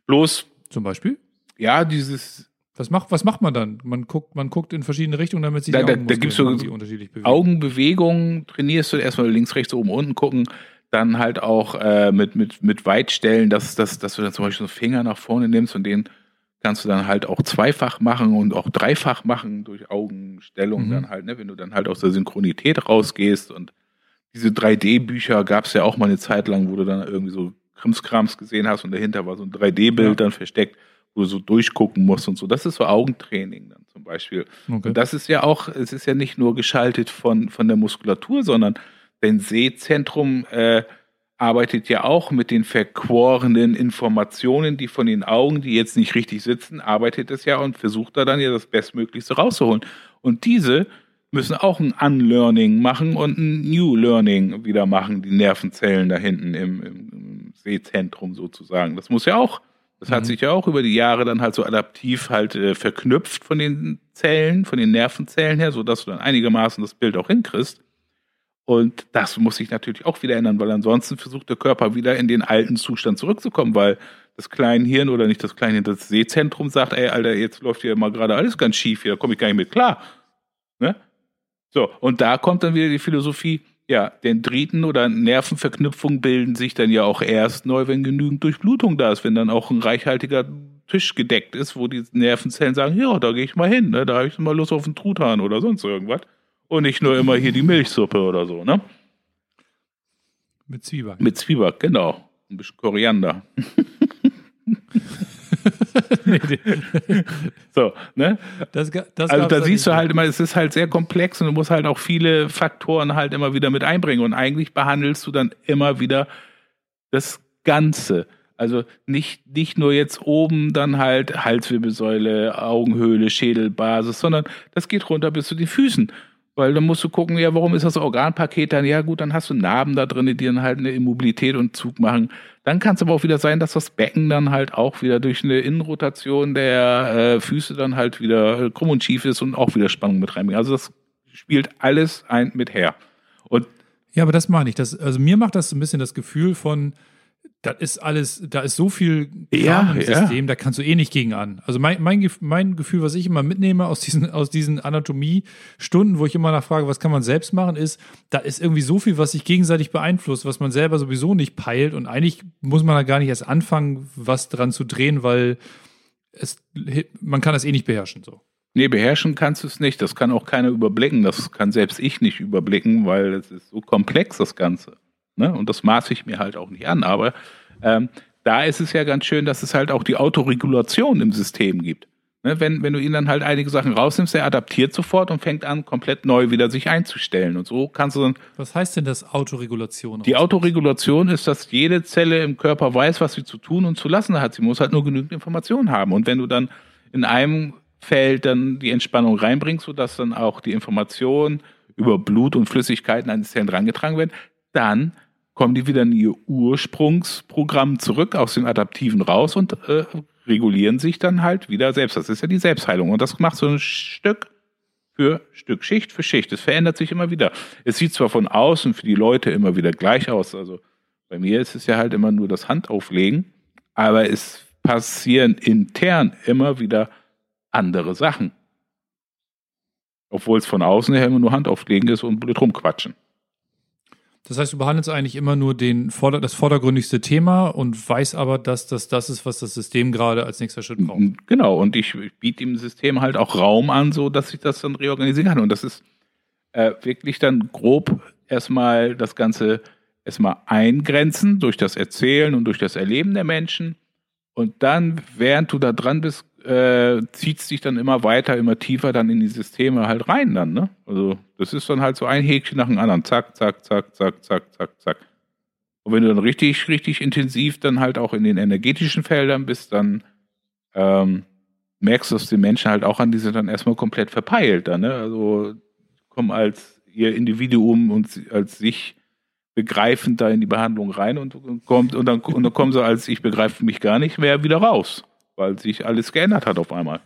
Bloß, Zum Beispiel? ja, dieses Was macht, was macht man dann? Man guckt, man guckt in verschiedene Richtungen, damit sich Da- die da- da gibt's so unterschiedlich bewegen. Augenbewegungen trainierst du erstmal links, rechts, oben, unten gucken. Dann halt auch äh, mit, mit, mit Weitstellen, dass, dass, dass du dann zum Beispiel so einen Finger nach vorne nimmst und den kannst du dann halt auch zweifach machen und auch dreifach machen durch Augenstellung Mhm. dann halt, ne, wenn du dann halt aus der Synchronität rausgehst und diese 3D-Bücher gab es ja auch mal eine Zeit lang, wo du dann irgendwie so Krimskrams gesehen hast und dahinter war so ein 3D-Bild Ja. dann versteckt, wo du so durchgucken musst und so. Das ist so Augentraining dann zum Beispiel. Okay. Und das ist ja auch, es ist ja nicht nur geschaltet von, von der Muskulatur, sondern dein Sehzentrum äh, arbeitet ja auch mit den verquorenen Informationen, die von den Augen, die jetzt nicht richtig sitzen, arbeitet es ja und versucht da dann ja das Bestmöglichste rauszuholen. Und diese müssen auch ein Unlearning machen und ein New Learning wieder machen, die Nervenzellen da hinten im, im, Sehzentrum sozusagen. Das muss ja auch, das hat Mhm. sich ja auch über die Jahre dann halt so adaptiv halt äh, verknüpft von den Zellen, von den Nervenzellen her, sodass du dann einigermaßen das Bild auch hinkriegst. Und das muss sich natürlich auch wieder ändern, weil ansonsten versucht der Körper wieder in den alten Zustand zurückzukommen, weil das Kleinhirn oder nicht das Kleinhirn, das Sehzentrum sagt, ey, Alter, jetzt läuft hier mal gerade alles ganz schief, hier da komme ich gar nicht mit klar. Ne? So, und da kommt dann wieder die Philosophie, ja, Dendriten oder Nervenverknüpfungen bilden sich dann ja auch erst neu, wenn genügend Durchblutung da ist, wenn dann auch ein reichhaltiger Tisch gedeckt ist, wo die Nervenzellen sagen, ja, da gehe ich mal hin, ne? da habe ich mal Lust auf einen Truthahn oder sonst irgendwas. Und nicht nur immer hier die Milchsuppe oder so, ne? Mit Zwieback. Mit Zwieback, genau. Ein bisschen Koriander. so, ne? Das, das Also da siehst du halt immer, es ist halt sehr komplex und du musst halt auch viele Faktoren halt immer wieder mit einbringen. Und eigentlich behandelst du dann immer wieder das Ganze. Also nicht, nicht nur jetzt oben dann halt Halswirbelsäule, Augenhöhle, Schädelbasis, sondern das geht runter bis zu den Füßen. Weil dann musst du gucken, ja, warum ist das Organpaket dann? Ja, gut, dann hast du Narben da drin, die dann halt eine Immobilität und Zug machen. Dann kann es aber auch wieder sein, dass das Becken dann halt auch wieder durch eine Innenrotation der äh, Füße dann halt wieder äh, krumm und schief ist und auch wieder Spannung mit reinbringt. Also das spielt alles ein mit her. Und Ja, aber das meine ich. Das, also mir macht das so ein bisschen das Gefühl von, das ist alles, da ist so viel Ja, im ja. System, da kannst du eh nicht gegen an. Also mein, mein, mein Gefühl, was ich immer mitnehme aus diesen, aus diesen Anatomie-Stunden, wo ich immer nachfrage, was kann man selbst machen, ist, da ist irgendwie so viel, was sich gegenseitig beeinflusst, was man selber sowieso nicht peilt und eigentlich muss man da gar nicht erst anfangen, was dran zu drehen, weil es, man kann das eh nicht beherrschen, so. Nee, beherrschen kannst du es nicht. Das kann auch keiner überblicken. Das kann selbst ich nicht überblicken, weil es ist so komplex, das Ganze. Ne? Und das maße ich mir halt auch nicht an. Aber ähm, da ist es ja ganz schön, dass es halt auch die Autoregulation im System gibt. Ne? Wenn, wenn du ihn dann halt einige Sachen rausnimmst, er adaptiert sofort und fängt an, komplett neu wieder sich einzustellen. Und so kannst du dann Was heißt denn das Autoregulation? die Autoregulation ist, dass jede Zelle im Körper weiß, was sie zu tun und zu lassen hat. Sie muss halt nur genügend Informationen haben. Und wenn du dann in einem Feld dann die Entspannung reinbringst, sodass dann auch die Informationen über Blut und Flüssigkeiten an die Zellen rangetragen werden, dann kommen die wieder in ihr Ursprungsprogramm zurück aus dem Adaptiven raus und äh, regulieren sich dann halt wieder selbst. Das ist ja die Selbstheilung. Und das macht so ein Stück für Stück, Schicht für Schicht. Es verändert sich immer wieder. Es sieht zwar von außen für die Leute immer wieder gleich aus. Also bei mir ist es ja halt immer nur das Handauflegen, aber es passieren intern immer wieder andere Sachen. Obwohl es von außen her immer nur Handauflegen ist und blöd rumquatschen. Das heißt, du behandelst eigentlich immer nur den, das vordergründigste Thema und weißt aber, dass das das ist, was das System gerade als nächster Schritt braucht. Genau, und ich, ich biete dem System halt auch Raum an, so dass ich das dann reorganisieren kann. Und das ist äh, wirklich dann grob erstmal das Ganze erstmal eingrenzen durch das Erzählen und durch das Erleben der Menschen. Und dann, während du da dran bist, äh, zieht sich dann immer weiter, immer tiefer dann in die Systeme halt rein dann, ne? Also das ist dann halt so ein Häkchen nach dem anderen. Zack, zack, zack, zack, zack, zack, zack. Und wenn du dann richtig, richtig intensiv dann halt auch in den energetischen Feldern bist, dann ähm, merkst du, dass die Menschen halt auch an diese dann erstmal komplett verpeilt dann, ne? Also kommen als ihr Individuum und als sich begreifend da in die Behandlung rein und kommt und dann, und dann kommen sie als ich begreife mich gar nicht mehr wieder raus, weil sich alles geändert hat auf einmal.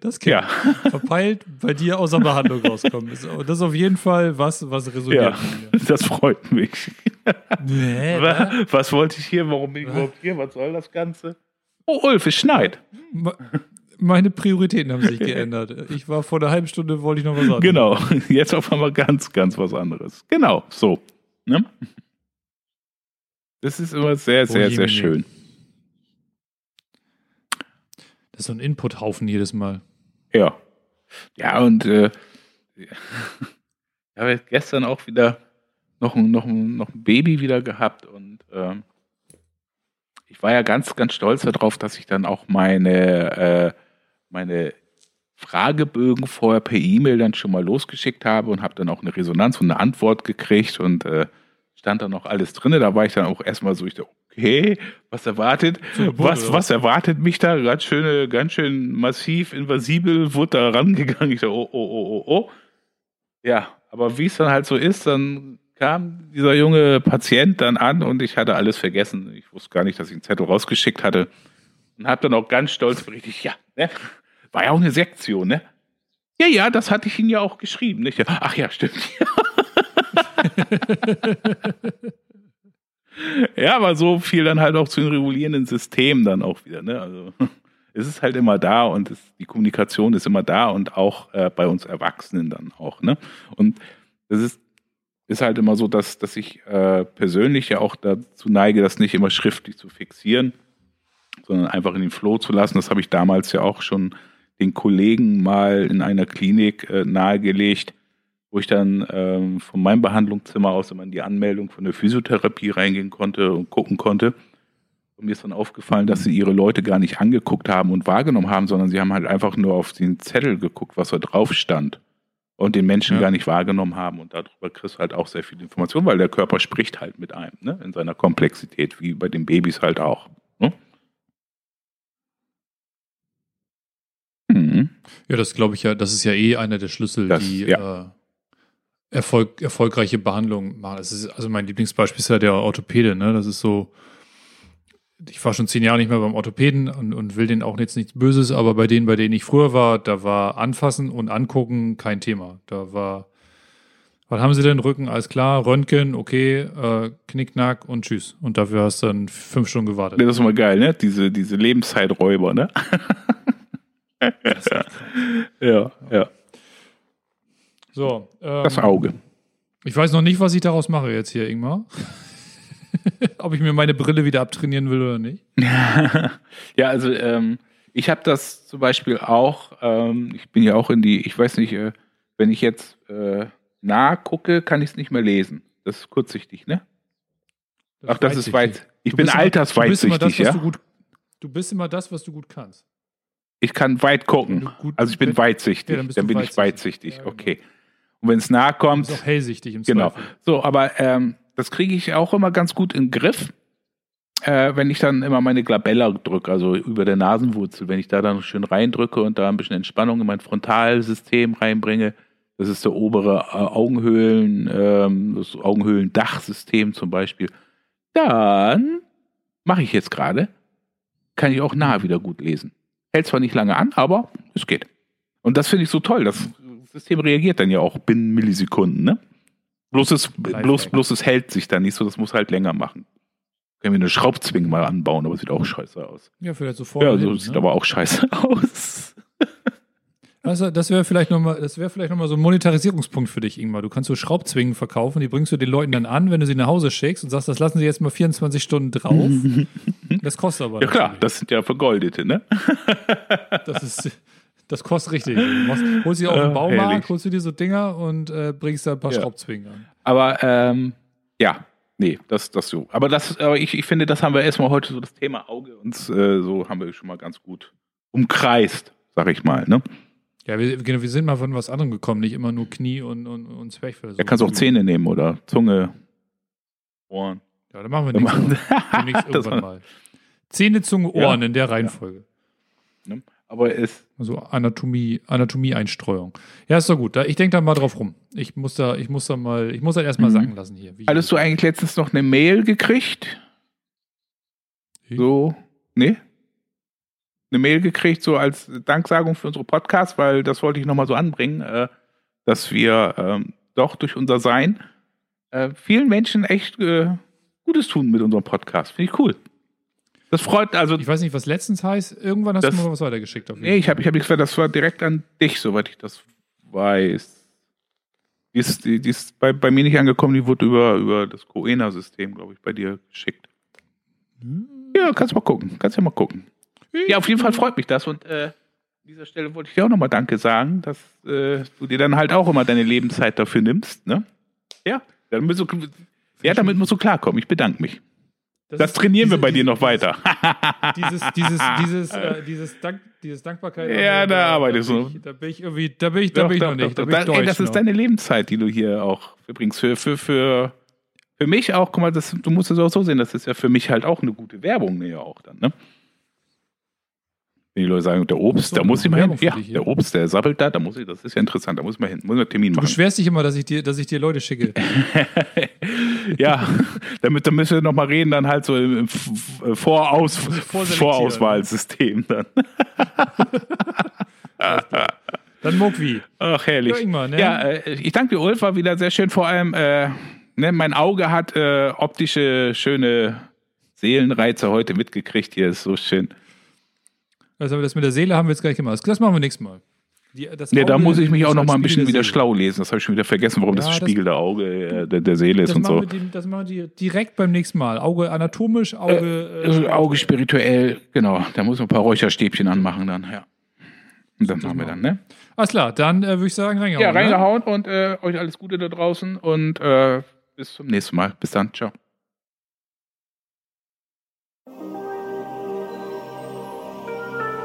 Das kann Ja, verpeilt bei dir aus der Behandlung rauskommen. Das ist auf jeden Fall was, was resoniert. ja, das freut mich. Nee, ne? Wa- Was wollte ich hier? Warum bin ich überhaupt hier? Was soll das Ganze? Oh, Ulf, es schneit. Me- Meine Prioritäten haben sich geändert. Ich war vor einer halben Stunde, wollte ich noch was sagen. Genau, jetzt auf einmal ganz, ganz was anderes. Genau, so. Ne? Das ist immer sehr, sehr, sehr Jemine. schön. Das ist so ein Inputhaufen jedes Mal. Ja. Ja, und äh, ich habe jetzt gestern auch wieder noch ein, noch ein, noch ein Baby wieder gehabt und ähm, ich war ja ganz, ganz stolz darauf, dass ich dann auch meine, äh, meine Fragebögen vorher per E-Mail dann schon mal losgeschickt habe und habe dann auch eine Resonanz und eine Antwort gekriegt und äh, stand dann noch alles drin. Da war ich dann auch erstmal so, ich dachte, okay, was erwartet, was, was erwartet mich da? Ganz schöne, ganz schön massiv, invasibel, wurde da rangegangen. Ich dachte, oh, oh, oh, oh, oh. Ja, aber wie es dann halt so ist, dann kam dieser junge Patient dann an und ich hatte alles vergessen. Ich wusste gar nicht, dass ich einen Zettel rausgeschickt hatte und habe dann auch ganz stolz berichtet, ja, ne? war ja auch eine Sektion, ne? Ja, ja, das hatte ich Ihnen ja auch geschrieben. Nicht? Ach ja, stimmt. ja, aber so viel dann halt auch zu den regulierenden Systemen dann auch wieder. Ne? Also es ist halt immer da und es, die Kommunikation ist immer da und auch äh, bei uns Erwachsenen dann auch. Ne? Und das ist, ist halt immer so, dass, dass ich äh, persönlich ja auch dazu neige, das nicht immer schriftlich zu fixieren, sondern einfach in den Flow zu lassen. Das habe ich damals ja auch schon den Kollegen mal in einer Klinik äh, nahegelegt, wo ich dann ähm, von meinem Behandlungszimmer aus immer in die Anmeldung von der Physiotherapie reingehen konnte und gucken konnte. Und mir ist dann aufgefallen, dass sie ihre Leute gar nicht angeguckt haben und wahrgenommen haben, sondern sie haben halt einfach nur auf den Zettel geguckt, was da drauf stand. Und den Menschen Ja. gar nicht wahrgenommen haben. Und darüber kriegst du halt auch sehr viel Information, weil der Körper spricht halt mit einem, ne? in seiner Komplexität, wie bei den Babys halt auch. Ne? Mhm. Ja, das glaube ich ja, das ist ja eh einer der Schlüssel, Das- die ja. äh, Erfolg, erfolgreiche Behandlung machen. Das ist, also mein Lieblingsbeispiel ist ja der Orthopäde, ne? Das ist so, ich war schon zehn Jahre nicht mehr beim Orthopäden und, und will denen auch jetzt nichts Böses, aber bei denen, bei denen ich früher war, da war Anfassen und Angucken kein Thema. Da war, was haben sie denn? Rücken, alles klar, Röntgen, okay, äh, Knickknack und tschüss. Und dafür hast du dann fünf Stunden gewartet. Das ist immer geil, ne? Diese, diese Lebenszeiträuber, ne? ja, ja. So, ähm, Das Auge. Ich weiß noch nicht, was ich daraus mache jetzt hier, Ingmar. Ob ich mir meine Brille wieder abtrainieren will oder nicht. ja, also ähm, ich habe das zum Beispiel auch, ähm, ich bin ja auch in die, ich weiß nicht, äh, wenn ich jetzt äh, nah gucke, kann ich es nicht mehr lesen. Das ist kurzsichtig, ne? Ach, das ist weit. Ich Du bin altersweitsichtig, du bist immer das, was ja. Du, gut, du bist immer das, was du gut kannst. Ich kann weit gucken. Also ich bin weitsichtig. Ja, dann, dann bin ich weitsichtig. weitsichtig. Ja, genau. Okay. Und wenn es nah Du kommt, bist auch hellsichtig im Genau. Zweifel. So, aber ähm, das kriege ich auch immer ganz gut in den Griff, äh, wenn ich dann immer meine Glabella drücke, also über der Nasenwurzel, wenn ich da dann schön reindrücke und da ein bisschen Entspannung in mein Frontalsystem reinbringe. Das ist der obere äh, Augenhöhlen, ähm, das Augenhöhlendachsystem zum Beispiel. Dann mache ich jetzt gerade, kann ich auch nah wieder gut lesen. Hält zwar nicht lange an, aber es geht. Und das finde ich so toll. Das System reagiert dann ja auch binnen Millisekunden, ne? Bloß es, bloß, bloß es hält sich dann nicht so, das muss halt länger machen. Können wir eine Schraubzwinge mal anbauen, aber sieht auch scheiße aus. Ja, vielleicht so vorne. Ja, so hin, sieht ne? aber auch scheiße aus. Also, das wäre vielleicht nochmal, das wäre vielleicht nochmal so ein Monetarisierungspunkt für dich, Ingmar. Du kannst so Schraubzwingen verkaufen, die bringst du den Leuten dann an, wenn du sie nach Hause schickst und sagst, das lassen sie jetzt mal 24 Stunden drauf. Das kostet aber. Ja klar, das sind ja vergoldete, ne? Das ist, das kostet richtig. Du machst, holst sie auf Äh, dem Baumarkt, herrlich. holst du dir so Dinger und äh, bringst da ein paar Ja. Schraubzwingen an. Aber ähm, ja, Nee, das, das so. Aber das, aber ich, ich finde, das haben wir erstmal heute so das Thema Auge uns äh, so haben wir schon mal ganz gut umkreist, sag ich mal, ne? Ja, wir, genau, wir sind mal von was anderem gekommen, nicht immer nur Knie und, und, und Zwerchfell. Da kannst du auch Zähne nehmen oder Zunge, Ohren. Ja, dann machen wir nichts. Das irgendwann mal. Zähne, Zunge, Ohren Ja. in der Reihenfolge. Ne? Aber es, Also Anatomie, Anatomie-Einstreuung. Ja, ist doch gut. Ich denke da mal drauf rum. Ich muss da, ich muss da mal, ich muss das erstmal Mhm. sacken lassen hier. Wie hattest du eigentlich letztens noch eine Mail gekriegt? Ich? So, nee? Eine Mail gekriegt, so als Danksagung für unsere Podcast, weil das wollte ich nochmal so anbringen, äh, dass wir ähm, doch durch unser Sein äh, vielen Menschen echt äh, Gutes tun mit unserem Podcast. Finde ich cool. Das freut, also, Ich weiß nicht, was letztens heißt. Irgendwann hast Das- du mal was weitergeschickt. Auf jeden nee, ich habe ich hab nichts gesagt, das war direkt an dich, soweit ich das weiß. Die ist, die, die ist bei, bei mir nicht angekommen, die wurde über, über das Coena-System, glaube ich, bei dir geschickt. Ja, kannst mal gucken. Kannst ja mal gucken. Ja, auf jeden Fall freut mich das. Und äh, an dieser Stelle wollte ich dir auch nochmal Danke sagen, dass äh, du dir dann halt auch immer deine Lebenszeit dafür nimmst. Ne? Ja, damit musst du, ja, damit musst du klarkommen. Ich bedanke mich. Das ist- trainieren wir diese- bei dir diese- noch weiter. Dieses, dieses, dieses, äh, dieses, Dank, dieses Dankbarkeit. Ja, da arbeitest bin du. ich- Da bin ich irgendwie, da bin ich, da Doch, bin ich doch, noch nicht. doch, Da Da- ey, das deutsch ist noch. deine Lebenszeit, die du hier auch verbringst. Für, für, für, für mich auch, guck mal, das, du musst es auch so sehen, das ist ja für mich halt auch eine gute Werbung, ne, ja auch dann, ne? Wenn die Leute sagen, der Obst, So, da muss ich mal hin. Ja, dich, ja. der Obst, der sabbelt da, da muss ich, das ist ja interessant, da muss ich mal hin, muss ich einen Termin Du machen. beschwerst dich immer, dass ich dir, dass ich dir Leute schicke. ja, damit, da müssen wir nochmal reden, dann halt so im Voraus. Vorauswahlsystem dann. Dann Mokwi. Ach, herrlich. Ja, Ingmar, ne? Ja, äh, ich danke dir, Ulf, war wieder sehr schön. Vor allem, äh, ne, mein Auge hat äh, optische, schöne Seelenreize heute mitgekriegt. Hier ist so schön. Also das mit der Seele haben wir jetzt gleich gemacht. Das machen wir nächstes Mal. Die, Ne, da muss ich mich auch noch mal ein bisschen der wieder schlau lesen. Das habe ich schon wieder vergessen, warum Ja, das das spiegelnde Auge äh, der, der Seele ist Das und machen, so. wir die, das machen wir direkt beim nächsten Mal. Auge anatomisch, Auge. Also Auge spirituell, genau. Da muss man ein paar Räucherstäbchen anmachen dann, ja. Und dann machen wir dann, ne? Alles klar, dann äh, würde ich sagen, reingehauen. Ja, ne? reingehauen und äh, euch alles Gute da draußen und äh, bis zum nächsten Mal. Bis dann, ciao.